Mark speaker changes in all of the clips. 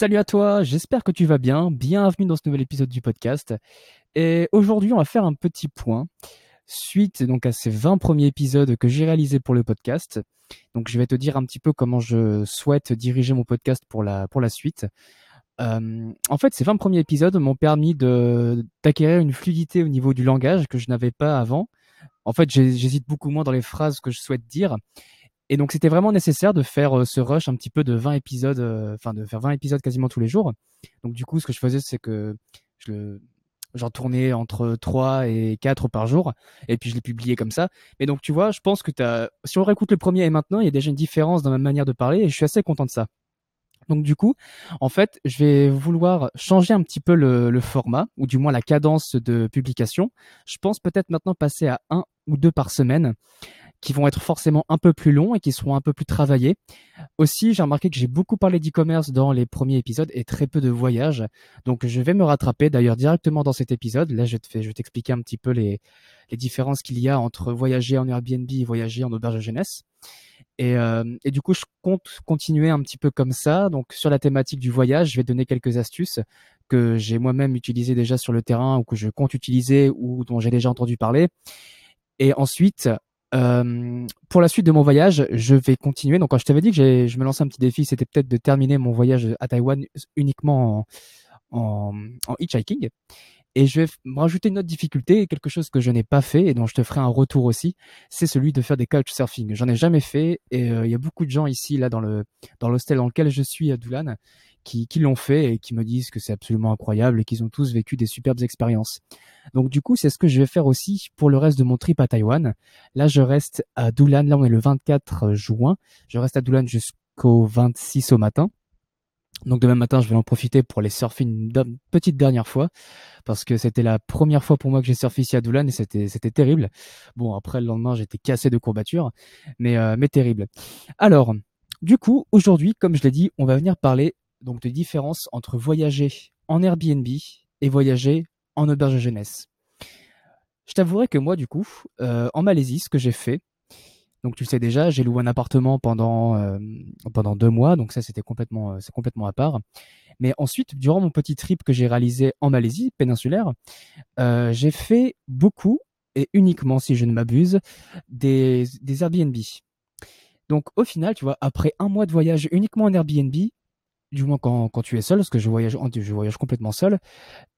Speaker 1: Salut à toi, j'espère que tu vas bien. Bienvenue dans ce nouvel épisode du podcast. Et aujourd'hui, on va faire un petit point suite donc à ces 20 premiers épisodes que j'ai réalisés pour le podcast. Donc je vais te dire un petit peu comment je souhaite diriger mon podcast pour la pour la suite. Euh, en fait, ces 20 premiers épisodes m'ont permis d'acquérir une fluidité au niveau du langage que je n'avais pas avant. En fait, j'hésite beaucoup moins dans les phrases que je souhaite dire et donc c'était vraiment nécessaire de faire euh, ce rush un petit peu de 20 épisodes, euh, enfin de faire 20 épisodes quasiment tous les jours. Donc du coup, ce que je faisais, c'est que je le j'en tournais entre 3 et 4 par jour et puis je les publiais comme ça. Mais donc tu vois, je pense que as, si on réécoute le premier et maintenant, il y a déjà une différence dans ma manière de parler et je suis assez content de ça. Donc du coup, en fait, je vais vouloir changer un petit peu le, le format, ou du moins la cadence de publication. Je pense peut-être maintenant passer à un ou deux par semaine qui vont être forcément un peu plus longs et qui seront un peu plus travaillés. Aussi, j'ai remarqué que j'ai beaucoup parlé d'e-commerce dans les premiers épisodes et très peu de voyages. Donc, je vais me rattraper d'ailleurs directement dans cet épisode. Là, je te je vais t'expliquer un petit peu les, les différences qu'il y a entre voyager en Airbnb et voyager en auberge de jeunesse. Et, euh, et, du coup, je compte continuer un petit peu comme ça. Donc, sur la thématique du voyage, je vais donner quelques astuces que j'ai moi-même utilisées déjà sur le terrain ou que je compte utiliser ou dont j'ai déjà entendu parler. Et ensuite, euh, pour la suite de mon voyage, je vais continuer. Donc, quand je t'avais dit que je me lançais un petit défi, c'était peut-être de terminer mon voyage à Taïwan uniquement en, en, hitchhiking. Et je vais rajouter une autre difficulté, quelque chose que je n'ai pas fait et dont je te ferai un retour aussi, c'est celui de faire des couchsurfing. J'en ai jamais fait et euh, il y a beaucoup de gens ici, là, dans le dans l'hostel dans lequel je suis à Doulan, qui, qui l'ont fait et qui me disent que c'est absolument incroyable et qu'ils ont tous vécu des superbes expériences. Donc du coup, c'est ce que je vais faire aussi pour le reste de mon trip à Taïwan. Là, je reste à Doulan, là on est le 24 juin, je reste à Doulan jusqu'au 26 au matin. Donc demain matin, je vais en profiter pour aller surfer une petite dernière fois parce que c'était la première fois pour moi que j'ai surfé ici à Doulan et c'était c'était terrible. Bon après le lendemain, j'étais cassé de courbatures, mais euh, mais terrible. Alors du coup, aujourd'hui, comme je l'ai dit, on va venir parler donc de différence entre voyager en Airbnb et voyager en auberge de jeunesse. Je t'avouerai que moi, du coup, euh, en Malaisie, ce que j'ai fait, donc tu le sais déjà, j'ai loué un appartement pendant euh, pendant deux mois, donc ça c'était complètement euh, c'est complètement à part. Mais ensuite, durant mon petit trip que j'ai réalisé en Malaisie péninsulaire, j'ai fait beaucoup et uniquement, si je ne m'abuse, des, des Airbnb. Donc au final, tu vois, après un mois de voyage uniquement en Airbnb, du moins quand, quand tu es seul, parce que je voyage, je voyage complètement seul,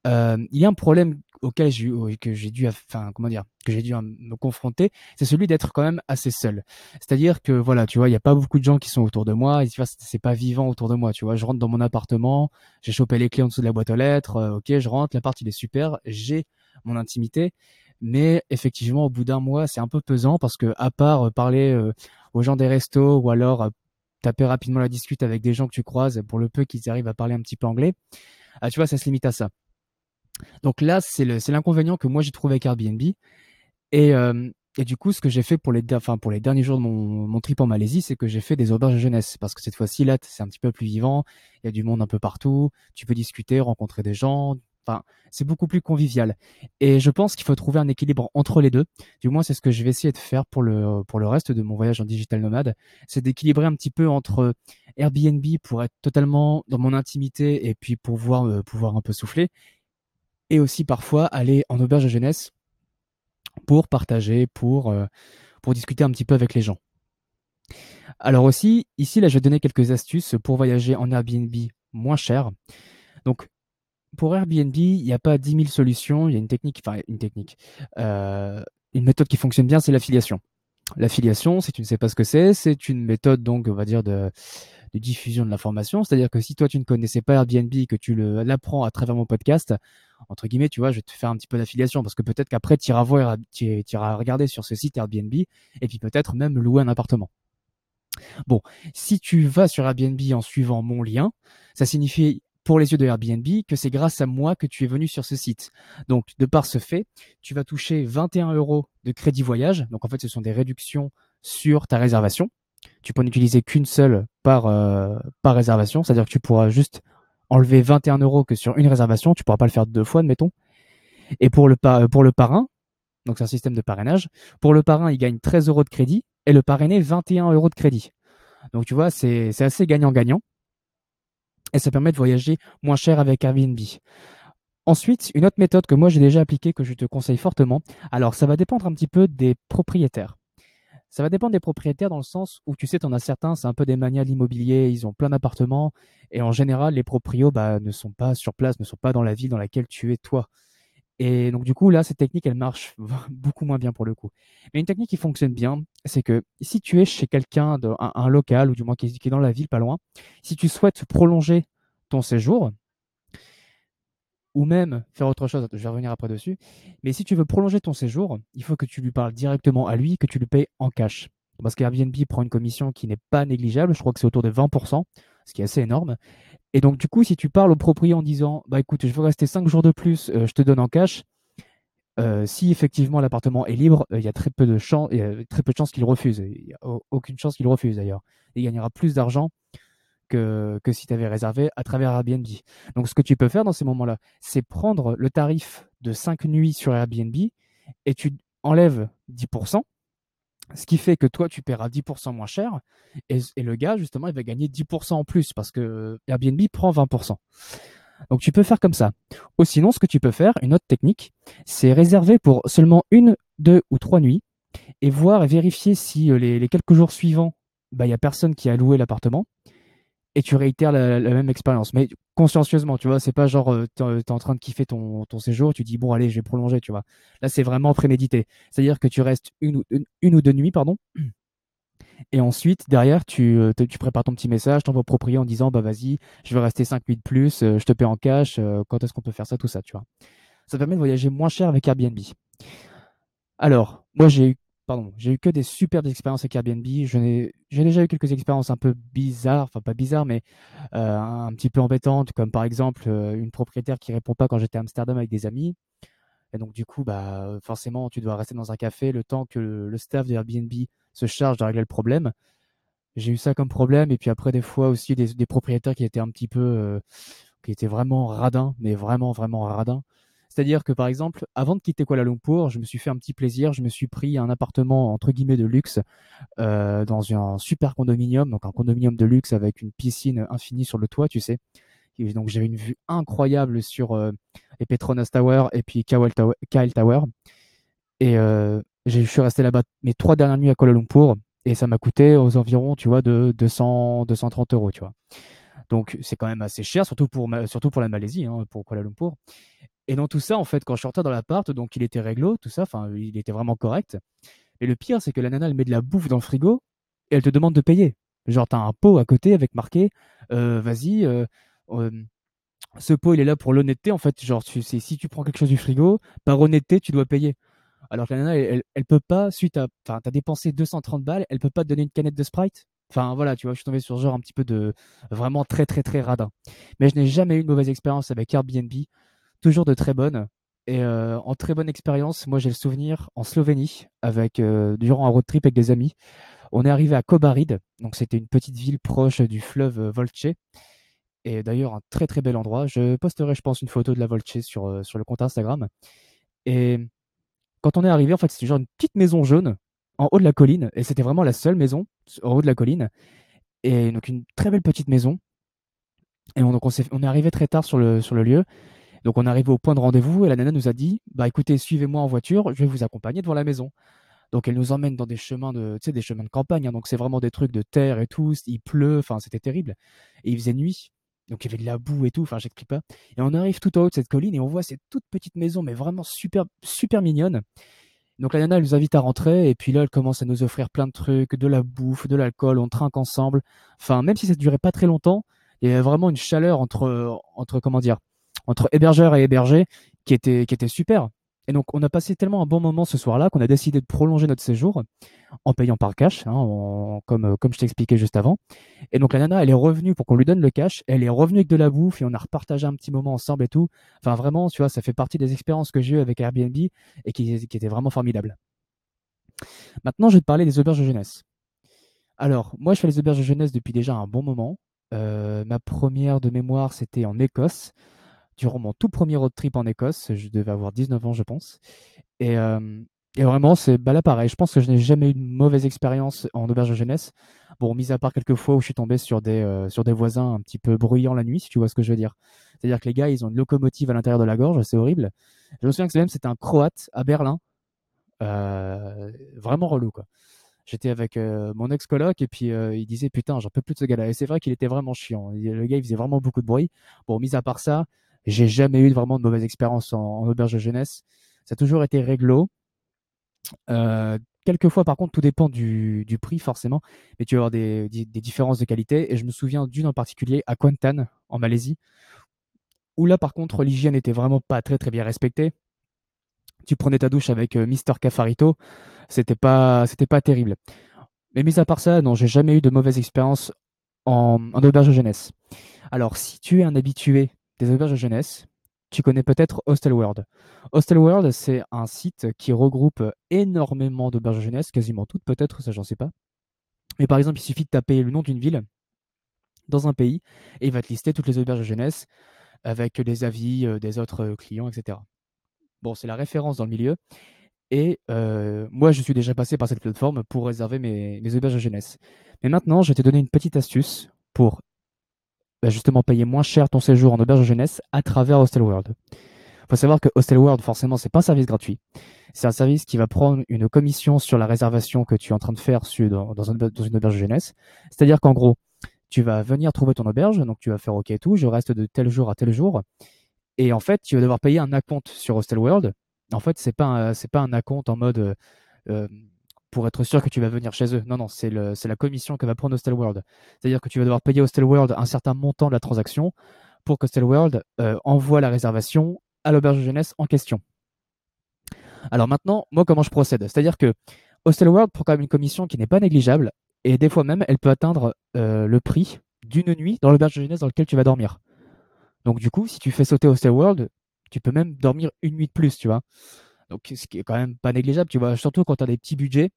Speaker 1: euh, il y a un problème auquel j'ai que j'ai dû, enfin comment dire, que j'ai dû me confronter, c'est celui d'être quand même assez seul. C'est-à-dire que voilà, tu vois, il y a pas beaucoup de gens qui sont autour de moi, et tu vois, c'est pas vivant autour de moi, tu vois. Je rentre dans mon appartement, j'ai chopé les clés en dessous de la boîte aux lettres, euh, ok, je rentre, l'appart il est super, j'ai mon intimité, mais effectivement au bout d'un mois c'est un peu pesant parce que à part euh, parler aux gens des restos ou alors taper rapidement la discute avec des gens que tu croises, pour le peu qu'ils arrivent à parler un petit peu anglais, ah, tu vois, ça se limite à ça. Donc là, c'est l'inconvénient que moi j'ai trouvé avec Airbnb. Et, euh, et du coup, ce que j'ai fait pour les, pour les derniers jours de mon, mon trip en Malaisie, c'est que j'ai fait des auberges de jeunesse. Parce que cette fois-ci, là, c'est un petit peu plus vivant. Il y a du monde un peu partout. Tu peux discuter, rencontrer des gens, Enfin, c'est beaucoup plus convivial. Et je pense qu'il faut trouver un équilibre entre les deux. Du moins, c'est ce que je vais essayer de faire pour le, pour le reste de mon voyage en digital nomade. C'est d'équilibrer un petit peu entre Airbnb pour être totalement dans mon intimité et puis pouvoir, euh, pouvoir un peu souffler. Et aussi parfois aller en auberge de jeunesse pour partager, pour, euh, pour discuter un petit peu avec les gens. Alors aussi, ici, là, je vais donner quelques astuces pour voyager en Airbnb moins cher. Donc, pour Airbnb, il n'y a pas 10 000 solutions. Il y a une technique, enfin une technique, euh, une méthode qui fonctionne bien, c'est l'affiliation. L'affiliation, si tu ne sais pas ce que c'est, c'est une méthode donc on va dire de, de diffusion de l'information. C'est-à-dire que si toi tu ne connaissais pas Airbnb, que tu l'apprends à travers mon podcast, entre guillemets, tu vois, je vais te faire un petit peu d'affiliation parce que peut-être qu'après tu iras voir, tu iras regarder sur ce site Airbnb et puis peut-être même louer un appartement. Bon, si tu vas sur Airbnb en suivant mon lien, ça signifie pour les yeux de Airbnb que c'est grâce à moi que tu es venu sur ce site. Donc, de par ce fait, tu vas toucher 21 euros de crédit voyage. Donc, en fait, ce sont des réductions sur ta réservation. Tu peux n'utiliser qu'une seule par, euh, réservation. C'est-à-dire que tu pourras juste enlever 21 euros que sur une réservation. Tu pourras pas le faire deux fois, admettons. Et pour le, pour le parrain, donc c'est un système de parrainage. Pour le parrain, il gagne 13 euros de crédit et le parrainé 21 euros de crédit. Donc tu vois, c'est assez gagnant-gagnant. Et ça permet de voyager moins cher avec Airbnb. Ensuite, une autre méthode que moi j'ai déjà appliquée, que je te conseille fortement, alors ça va dépendre un petit peu des propriétaires. Ça va dépendre des propriétaires dans le sens où tu sais, tu en as certains, c'est un peu des manias de l'immobilier, ils ont plein d'appartements, et en général, les proprios bah, ne sont pas sur place, ne sont pas dans la ville dans laquelle tu es toi. Et donc du coup, là, cette technique, elle marche beaucoup moins bien pour le coup. Mais une technique qui fonctionne bien, c'est que si tu es chez quelqu'un, un, local, ou du moins qui est dans la ville, pas loin, si tu souhaites prolonger ton séjour, ou même faire autre chose, je vais revenir après dessus, mais si tu veux prolonger ton séjour, il faut que tu lui parles directement à lui, que tu le payes en cash. Parce qu'Airbnb prend une commission qui n'est pas négligeable, je crois que c'est autour de 20%, ce qui est assez énorme. Et donc du coup, si tu parles au propriétaire en disant, bah écoute, je veux rester 5 jours de plus, euh, je te donne en cash, euh, si effectivement l'appartement est libre, euh, il y a très peu de chances, très peu de chances qu'il refuse. Il n'y a aucune chance qu'il refuse d'ailleurs. Il gagnera plus d'argent que, si tu avais réservé à travers Airbnb. Donc ce que tu peux faire dans ces moments-là, c'est prendre le tarif de 5 nuits sur Airbnb et tu enlèves 10%, ce qui fait que toi, tu paieras 10% moins cher et, le gars, justement, il va gagner 10% en plus parce que Airbnb prend 20%. Donc tu peux faire comme ça. Ou sinon, ce que tu peux faire, une autre technique, c'est réserver pour seulement une, deux ou trois nuits et voir et vérifier si euh, les, quelques jours suivants, bah, il n'y a personne qui a loué l'appartement et tu réitères la, même expérience. Mais consciencieusement, tu vois, c'est pas genre, euh, tu es, en train de kiffer ton, ton séjour, tu dis, bon, allez, je vais prolonger, tu vois. Là, c'est vraiment prémédité. C'est-à-dire que tu restes une ou, une, ou deux nuits, pardon. Et ensuite, derrière, tu, euh, tu prépares ton petit message, t'envoies au propriétaire en disant, bah vas-y, je vais rester 5 nuits de plus, euh, je te paie en cash, quand est-ce qu'on peut faire ça, tout ça, tu vois. Ça permet de voyager moins cher avec Airbnb. Alors, moi, j'ai eu pardon, j'ai eu que des superbes expériences avec Airbnb. J'ai déjà eu quelques expériences un peu bizarres, enfin pas bizarres, mais euh, un petit peu embêtantes, comme par exemple euh, une propriétaire qui répond pas quand j'étais à Amsterdam avec des amis. Et donc du coup, bah forcément, tu dois rester dans un café le temps que le, staff de Airbnb se charge de régler le problème. J'ai eu ça comme problème, et puis après des fois aussi des, propriétaires qui étaient un petit peu, euh, qui étaient vraiment radins, mais vraiment vraiment radins. C'est-à-dire que par exemple, avant de quitter Kuala Lumpur, je me suis fait un petit plaisir, je me suis pris un appartement entre guillemets de luxe euh, dans un super condominium, donc un condominium de luxe avec une piscine infinie sur le toit, tu sais. donc j'avais une vue incroyable sur euh, les Petronas Tower et puis Kyle Tower. Et euh, je suis resté là-bas mes trois dernières nuits à Kuala Lumpur et ça m'a coûté aux environs, tu vois, de 200, 230 euros, tu vois. Donc c'est quand même assez cher, surtout pour, la Malaisie, hein, pour Kuala Lumpur. Et dans tout ça, en fait, quand je sortais dans l'appart, donc il était réglo, tout ça, il était vraiment correct. Et le pire, c'est que la nana, elle met de la bouffe dans le frigo et elle te demande de payer. Genre, t'as un pot à côté avec marqué, euh, vas-y, euh, ce pot, il est là pour l'honnêteté. En fait, genre, si tu prends quelque chose du frigo, par honnêteté, tu dois payer. Alors que la nana, elle, elle, peut pas, suite à, enfin, t'as dépensé 230 balles, elle peut pas te donner une canette de Sprite? Enfin, voilà, tu vois, je suis tombé sur genre un petit peu de vraiment très, très, très radin. Mais je n'ai jamais eu une mauvaise expérience avec Airbnb toujours de très bonnes. Et euh, en très bonne expérience, moi j'ai le souvenir en Slovénie, avec euh, durant un road trip avec des amis. On est arrivé à Kobarid, donc c'était une petite ville proche du fleuve euh, Volce. Et d'ailleurs un très très bel endroit. Je posterai, je pense, une photo de la Volce sur, sur le compte Instagram. Et quand on est arrivé, en fait, c'était genre une petite maison jaune en haut de la colline. Et c'était vraiment la seule maison en haut de la colline. Et donc une très belle petite maison. Et on, donc on, est, arrivé très tard sur le, sur le lieu. Donc on arrive au point de rendez-vous et la nana nous a dit bah écoutez, suivez-moi en voiture, je vais vous accompagner devant la maison. Donc elle nous emmène dans des chemins de, des chemins de campagne. Hein. donc c'est vraiment des trucs de terre et tout. Il pleut, enfin c'était terrible. Et il faisait nuit, donc il y avait de la boue et tout. Enfin j'explique pas. Et on arrive tout en haut de cette colline et on voit cette toute petite maison, mais vraiment super, super mignonne. Donc la nana elle nous invite à rentrer et puis là elle commence à nous offrir plein de trucs, de la bouffe, de l'alcool, on trinque ensemble. Enfin même si ça ne durait pas très longtemps, il y avait vraiment une chaleur entre, entre comment dire, entre hébergeur et hébergé qui était, qui était super. Et donc, on a passé tellement un bon moment ce soir-là qu'on a décidé de prolonger notre séjour en payant par cash, hein, comme, comme je t'expliquais juste avant. Et donc, la nana, elle est revenue pour qu'on lui donne le cash. Elle est revenue avec de la bouffe et on a repartagé un petit moment ensemble et tout. Enfin, vraiment, tu vois, ça fait partie des expériences que j'ai eues avec Airbnb et qui, qui étaient vraiment formidables. Maintenant, je vais te parler des auberges de jeunesse. Alors, moi, je fais les auberges de jeunesse depuis déjà un bon moment. Euh, ma première de mémoire, c'était en Écosse durant mon tout premier road trip en Écosse. Je devais avoir 19 ans, je pense. Et Et vraiment, c'est bah là pareil. Je pense que je n'ai jamais eu de mauvaise expérience en auberge jeunesse. Bon, mis à part quelques fois où je suis tombé sur des, sur des voisins un petit peu bruyants la nuit, si tu vois ce que je veux dire. C'est-à-dire que les gars, ils ont une locomotive à l'intérieur de la gorge, c'est horrible. Je me souviens que c'était un Croate à Berlin. Vraiment relou, quoi. J'étais avec mon ex-coloc et puis il disait putain, j'en peux plus de ce gars-là. Et c'est vrai qu'il était vraiment chiant. Le gars, il faisait vraiment beaucoup de bruit. Bon, mis à part ça, j'ai jamais eu vraiment de mauvaise expérience en, en auberge de jeunesse. Ça a toujours été réglo. Euh, quelquefois, par contre, tout dépend du, du, prix, forcément, mais tu vas avoir des, des, différences de qualité. Et je me souviens d'une en particulier à Kuantan, en Malaisie, où là, par contre, l'hygiène n'était vraiment pas très très bien respectée. Tu prenais ta douche avec euh, Mister Cafarito, c'était pas, c'était pas terrible. Mais mis à part ça, non, j'ai jamais eu de mauvaise expérience en, en auberge de jeunesse. Alors, si tu es un habitué des auberges de jeunesse, tu connais peut-être Hostel World. Hostel World, c'est un site qui regroupe énormément d'auberges de jeunesse, quasiment toutes peut-être, ça j'en sais pas. Mais par exemple, il suffit de taper le nom d'une ville dans un pays et il va te lister toutes les auberges de jeunesse avec les avis euh, des autres euh, clients, etc. Bon, c'est la référence dans le milieu. Et euh, moi, je suis déjà passé par cette plateforme pour réserver mes, mes auberges de jeunesse. Mais maintenant, je vais te donner une petite astuce pour bah, justement payer moins cher ton séjour en auberge de jeunesse à travers Hostel World. Il faut savoir que Hostel World, forcément, c'est pas un service gratuit. C'est un service qui va prendre une commission sur la réservation que tu es en train de faire dans, une, auberge de jeunesse. C'est-à-dire qu'en gros, tu vas venir trouver ton auberge, donc tu vas faire OK et tout, je reste de tel jour à tel jour. Et en fait, tu vas devoir payer un acompte sur Hostel World. En fait, c'est pas pas un acompte en mode euh, euh pour être sûr que tu vas venir chez eux. Non, non, c'est la commission que va prendre Hostel World. C'est-à-dire que tu vas devoir payer Hostel World un certain montant de la transaction pour que Hostel World euh, envoie la réservation à l'auberge de jeunesse en question. Alors maintenant, moi, comment je procède? C'est-à-dire que Hostel World prend quand même une commission qui n'est pas négligeable et des fois même, elle peut atteindre euh, le prix d'une nuit dans l'auberge de jeunesse dans lequel tu vas dormir. Donc du coup, si tu fais sauter Hostel World, tu peux même dormir une nuit de plus, tu vois. Donc ce qui est quand même pas négligeable, tu vois, surtout quand tu as des petits budgets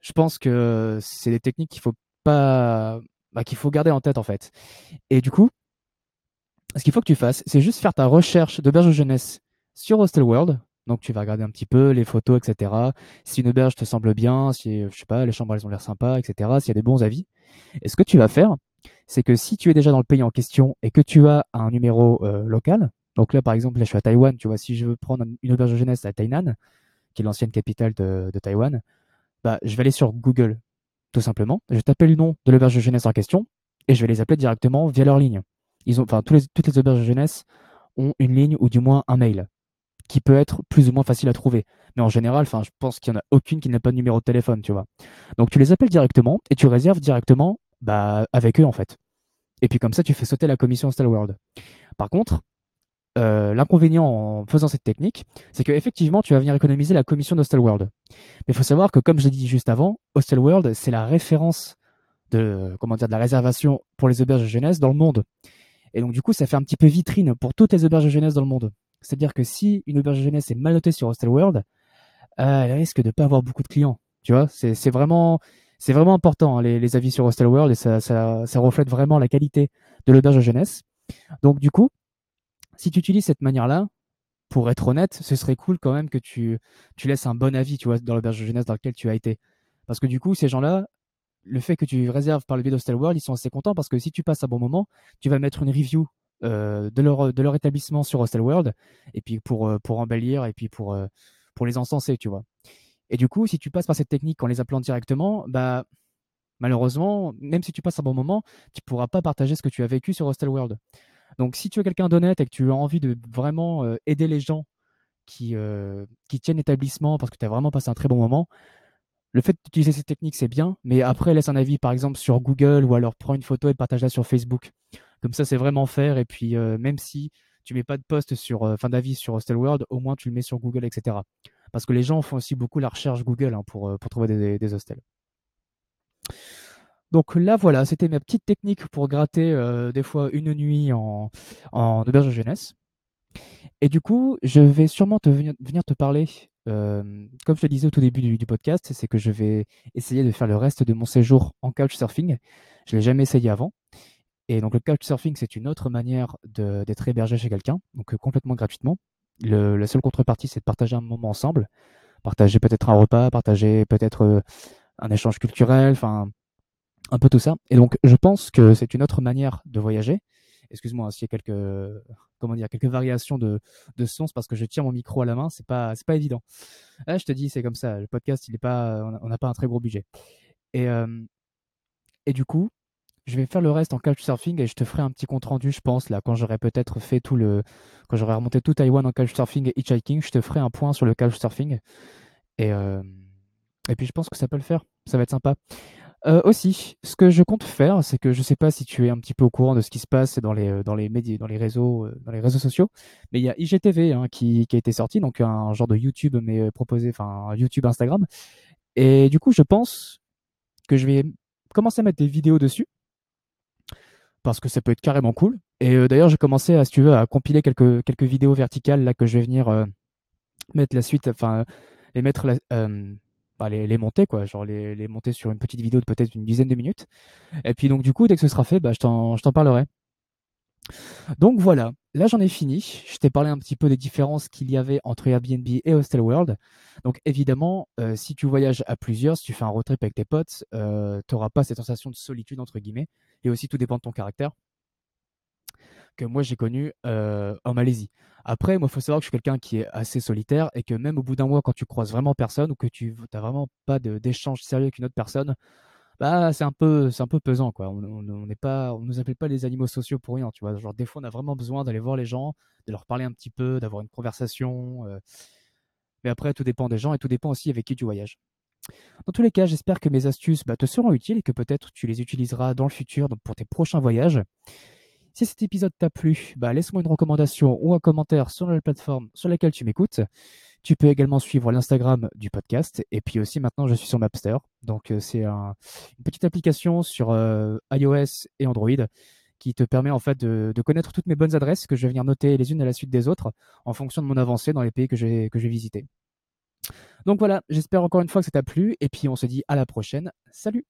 Speaker 1: je pense que c'est des techniques qu'il faut pas, bah, qu'il faut garder en tête en fait. Et du coup, ce qu'il faut que tu fasses, c'est juste faire ta recherche d'auberge jeunesse sur Hostel World. Donc tu vas regarder un petit peu les photos, etc. Si une auberge te semble bien, si je sais pas, les chambres elles ont l'air sympas, etc. S'il y a des bons avis. Et ce que tu vas faire, c'est que si tu es déjà dans le pays en question et que tu as un numéro euh, local, donc là par exemple là je suis à Taïwan, tu vois, si je veux prendre une auberge de jeunesse à Tainan, qui est l'ancienne capitale de Taïwan, bah, je vais aller sur Google, tout simplement. Je taper le nom de l'auberge de jeunesse en question et je vais les appeler directement via leur ligne. Ils ont, enfin, toutes les auberges de jeunesse ont une ligne ou du moins un mail qui peut être plus ou moins facile à trouver. Mais en général, je pense qu'il n'y en a aucune qui n'a pas de numéro de téléphone, tu vois. Donc tu les appelles directement et tu réserves directement bah, avec eux en fait. Et puis comme ça, tu fais sauter la commission World. Par contre, euh, l'inconvénient en faisant cette technique, c'est qu'effectivement, tu vas venir économiser la commission d'Hostelworld. Mais il faut savoir que, comme je l'ai dit juste avant, Hostelworld, c'est la référence de, comment dire, de la réservation pour les auberges de jeunesse dans le monde. Et donc, du coup, ça fait un petit peu vitrine pour toutes les auberges de jeunesse dans le monde. C'est-à-dire que si une auberge de jeunesse est mal notée sur Hostelworld, euh, elle risque de pas avoir beaucoup de clients. Tu vois, c'est vraiment, c'est vraiment important, hein, les, les, avis sur Hostelworld, et ça, ça, ça reflète vraiment la qualité de l'auberge de jeunesse. Donc, du coup, si tu utilises cette manière-là, pour être honnête, ce serait cool quand même que tu, laisses un bon avis, tu vois, dans l'auberge de jeunesse dans lequel tu as été. Parce que du coup, ces gens-là, le fait que tu réserves par le biais d'Hostel World, ils sont assez contents parce que si tu passes un bon moment, tu vas mettre une review euh, de, leur, établissement sur Hostel World, et puis pour, euh, embellir, et puis pour, euh, pour les encenser, tu vois. Et du coup, si tu passes par cette technique en les appelant directement, bah, malheureusement, même si tu passes un bon moment, tu pourras pas partager ce que tu as vécu sur Hostel World. Donc, si tu es quelqu'un d'honnête et que tu as envie de vraiment euh, aider les gens qui, euh, qui tiennent l'établissement parce que tu as vraiment passé un très bon moment, le fait d'utiliser ces techniques, c'est bien, mais après, laisse un avis, par exemple, sur Google ou alors prends une photo et partage-la sur Facebook. Comme ça, c'est vraiment faire. Et puis, euh, même si tu mets pas de post sur, fin d'avis sur Hostel World, au moins tu le mets sur Google, etc. Parce que les gens font aussi beaucoup la recherche Google hein, pour, pour trouver des, des hostels. Donc là, voilà, c'était ma petite technique pour gratter euh, des fois une nuit en, en, auberge de jeunesse. Et du coup, je vais sûrement te venir, te parler, euh, comme je te disais au tout début du, podcast, c'est que je vais essayer de faire le reste de mon séjour en couchsurfing. Je ne l'ai jamais essayé avant. Et donc le couchsurfing, c'est une autre manière d'être hébergé chez quelqu'un, donc euh, complètement gratuitement. Le, la seule contrepartie, c'est de partager un moment ensemble partager peut-être un repas, partager peut-être un échange culturel, enfin un peu tout ça. Et donc je pense que c'est une autre manière de voyager. Excuse-moi s'il y a quelques comment dire quelques variations de de sons parce que je tiens mon micro à la main, c'est pas pas évident. Là, je te dis c'est comme ça, le podcast il est pas on n'a pas un très gros budget. Et et du coup, je vais faire le reste en couchsurfing et je te ferai un petit compte rendu, je pense, là, quand j'aurai peut-être fait tout le. Quand j'aurai remonté tout Taïwan en couchsurfing et hitchhiking, je te ferai un point sur le couchsurfing. Et, euh, et puis je pense que ça peut le faire. Ça va être sympa. Euh, aussi, ce que je compte faire, c'est que je sais pas si tu es un petit peu au courant de ce qui se passe dans les, les médias, dans les réseaux, dans les réseaux sociaux, mais il y a IGTV hein, qui, a été sorti, donc un genre de YouTube, mais proposé, enfin YouTube, Instagram. Et du coup, je pense que je vais commencer à mettre des vidéos dessus parce que ça peut être carrément cool. Et euh, d'ailleurs, j'ai commencé à, si tu veux, à compiler quelques, vidéos verticales là que je vais venir euh, mettre la suite, enfin, les mettre, euh, bah, les, les, monter quoi, genre les, monter sur une petite vidéo de peut-être une dizaine de minutes. Et puis donc du coup, dès que ce sera fait, bah, je t'en parlerai. Donc voilà, là j'en ai fini. Je t'ai parlé un petit peu des différences qu'il y avait entre Airbnb et Hostel World. Donc évidemment, euh, si tu voyages à plusieurs, si tu fais un road trip avec tes potes, euh, tu n'auras pas cette sensation de solitude entre guillemets. Et aussi tout dépend de ton caractère que moi j'ai connu en Malaisie. Après, moi, il faut savoir que je suis quelqu'un qui est assez solitaire et que même au bout d'un mois, quand tu croises vraiment personne ou que tu n'as vraiment pas d'échange sérieux avec une autre personne, bah c'est un peu c'est un peu pesant quoi. On n'est pas on nous appelle pas les animaux sociaux pour rien, tu vois. Genre des fois on a vraiment besoin d'aller voir les gens, de leur parler un petit peu, d'avoir une conversation. Mais après tout dépend des gens et tout dépend aussi avec qui tu voyages. Dans tous les cas, j'espère que mes astuces bah, te seront utiles et que peut-être tu les utiliseras dans le futur pour tes prochains voyages. Si cet épisode t'a plu, bah, laisse-moi une recommandation ou un commentaire sur la plateforme sur laquelle tu m'écoutes. Tu peux également suivre l'Instagram du podcast. Et puis aussi, maintenant, je suis sur Mapster. Donc, euh, c'est une petite application sur euh, iOS et Android qui te permet en fait de, connaître toutes mes bonnes adresses que je vais venir noter les unes à la suite des autres en fonction de mon avancée dans les pays que j'ai visités. Donc voilà, j'espère encore une fois que ça t'a plu et puis on se dit à la prochaine. Salut